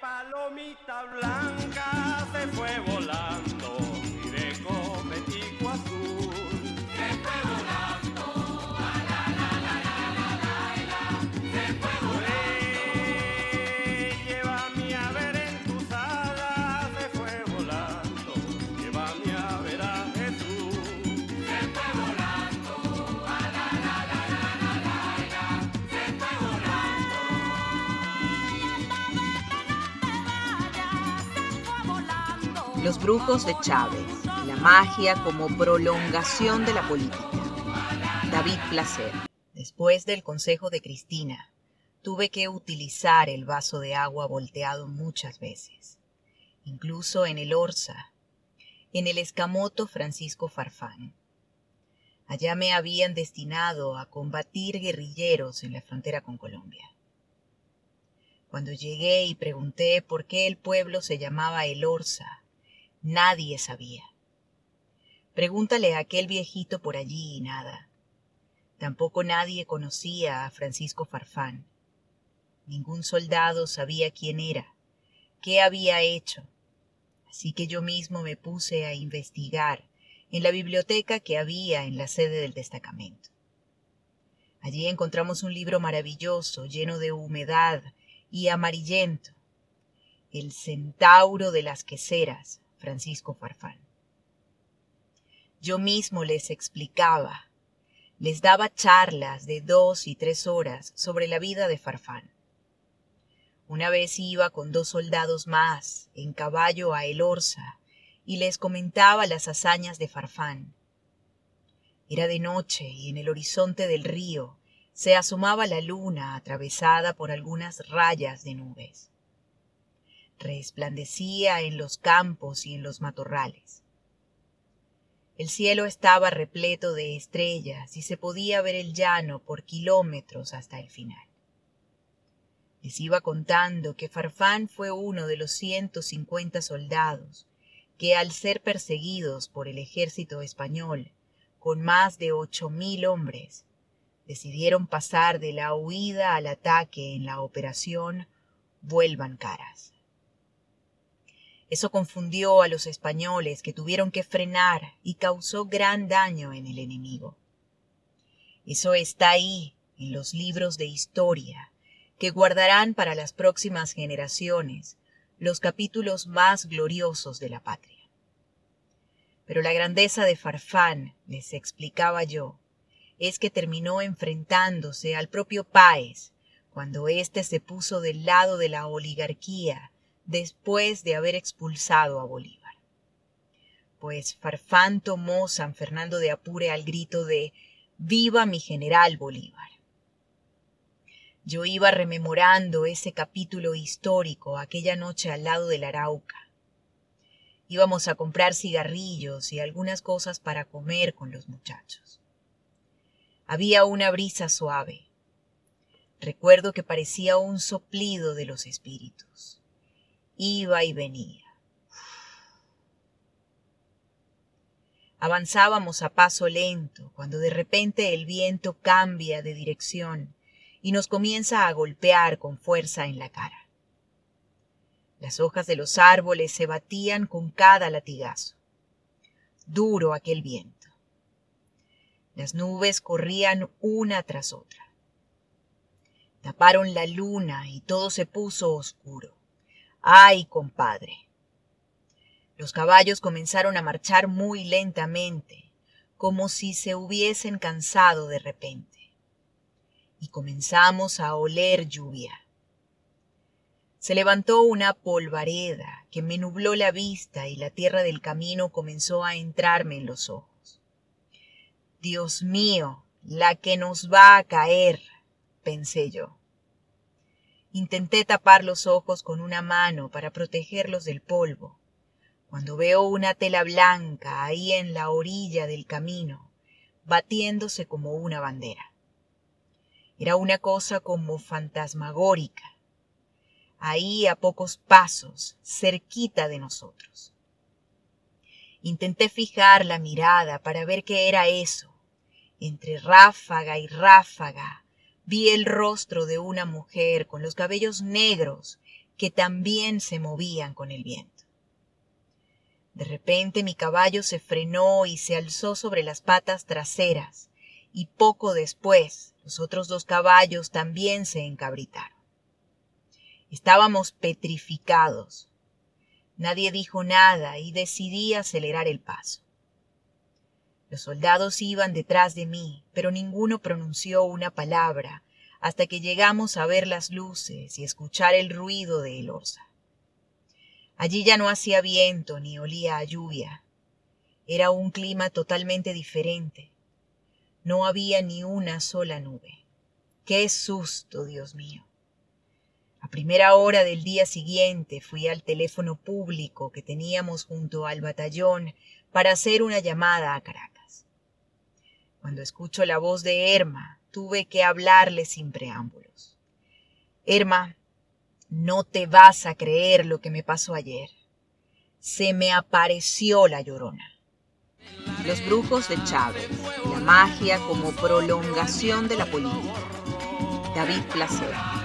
palomita blanca se fue volando Los brujos de Chávez, la magia como prolongación de la política. David Placer. Después del consejo de Cristina, tuve que utilizar el vaso de agua volteado muchas veces, incluso en el Orsa, en el escamoto Francisco Farfán. Allá me habían destinado a combatir guerrilleros en la frontera con Colombia. Cuando llegué y pregunté por qué el pueblo se llamaba El Orsa, nadie sabía. Pregúntale a aquel viejito por allí y nada. Tampoco nadie conocía a Francisco Farfán. Ningún soldado sabía quién era, qué había hecho. Así que yo mismo me puse a investigar en la biblioteca que había en la sede del destacamento. Allí encontramos un libro maravilloso, lleno de humedad y amarillento, El centauro de las queseras, Francisco Farfán. Yo mismo les explicaba, les daba charlas de dos y tres horas sobre la vida de Farfán. Una vez iba con dos soldados más en caballo a El Orza y les comentaba las hazañas de Farfán. Era de noche y en el horizonte del río se asomaba la luna atravesada por algunas rayas de nubes. Resplandecía en los campos y en los matorrales. El cielo estaba repleto de estrellas y se podía ver el llano por kilómetros hasta el final. Les iba contando que Farfán fue uno de los ciento cincuenta soldados que al ser perseguidos por el ejército español, con más de ocho mil hombres, decidieron pasar de la huida al ataque en la operación Vuelvan Caras. Eso confundió a los españoles que tuvieron que frenar y causó gran daño en el enemigo. Eso está ahí en los libros de historia que guardarán para las próximas generaciones los capítulos más gloriosos de la patria. Pero la grandeza de Farfán, les explicaba yo, es que terminó enfrentándose al propio Páez cuando éste se puso del lado de la oligarquía después de haber expulsado a Bolívar. Pues Farfán tomó San Fernando de Apure al grito de Viva mi general Bolívar. Yo iba rememorando ese capítulo histórico aquella noche al lado del Arauca. Íbamos a comprar cigarrillos y algunas cosas para comer con los muchachos. Había una brisa suave. Recuerdo que parecía un soplido de los espíritus. Iba y venía. Avanzábamos a paso lento cuando de repente el viento cambia de dirección y nos comienza a golpear con fuerza en la cara. Las hojas de los árboles se batían con cada latigazo. Duro aquel viento. Las nubes corrían una tras otra. Taparon la luna y todo se puso oscuro. ¡Ay, compadre! Los caballos comenzaron a marchar muy lentamente, como si se hubiesen cansado de repente y comenzamos a oler lluvia. Se levantó una polvareda que me nubló la vista y la tierra del camino comenzó a entrarme en los ojos. Dios mío, la que nos va a caer, pensé yo. Intenté tapar los ojos con una mano para protegerlos del polvo, cuando veo una tela blanca ahí en la orilla del camino, batiéndose como una bandera. Era una cosa como fantasmagórica, ahí a pocos pasos, cerquita de nosotros. Intenté fijar la mirada para ver qué era eso. Entre ráfaga y ráfaga vi el rostro de una mujer con los cabellos negros que también se movían con el viento. De repente mi caballo se frenó y se alzó sobre las patas traseras, y poco después los otros dos caballos también se encabritaron. Estábamos petrificados. Nadie dijo nada y decidí acelerar el paso. Los soldados iban detrás de mí, pero ninguno pronunció una palabra hasta que llegamos a ver las luces y escuchar el ruido de el orza. Allí ya no hacía viento ni olía a lluvia. Era un clima totalmente diferente. No había ni una sola nube. ¡Qué susto, Dios mío! A primera hora del día siguiente fui al teléfono público que teníamos junto al batallón para hacer una llamada a Caracas. Cuando escucho la voz de Erma, tuve que hablarle sin preámbulos. Erma, no te vas a creer lo que me pasó ayer. Se me apareció la llorona. Los brujos de Chávez, la magia como prolongación de la política. David Placer.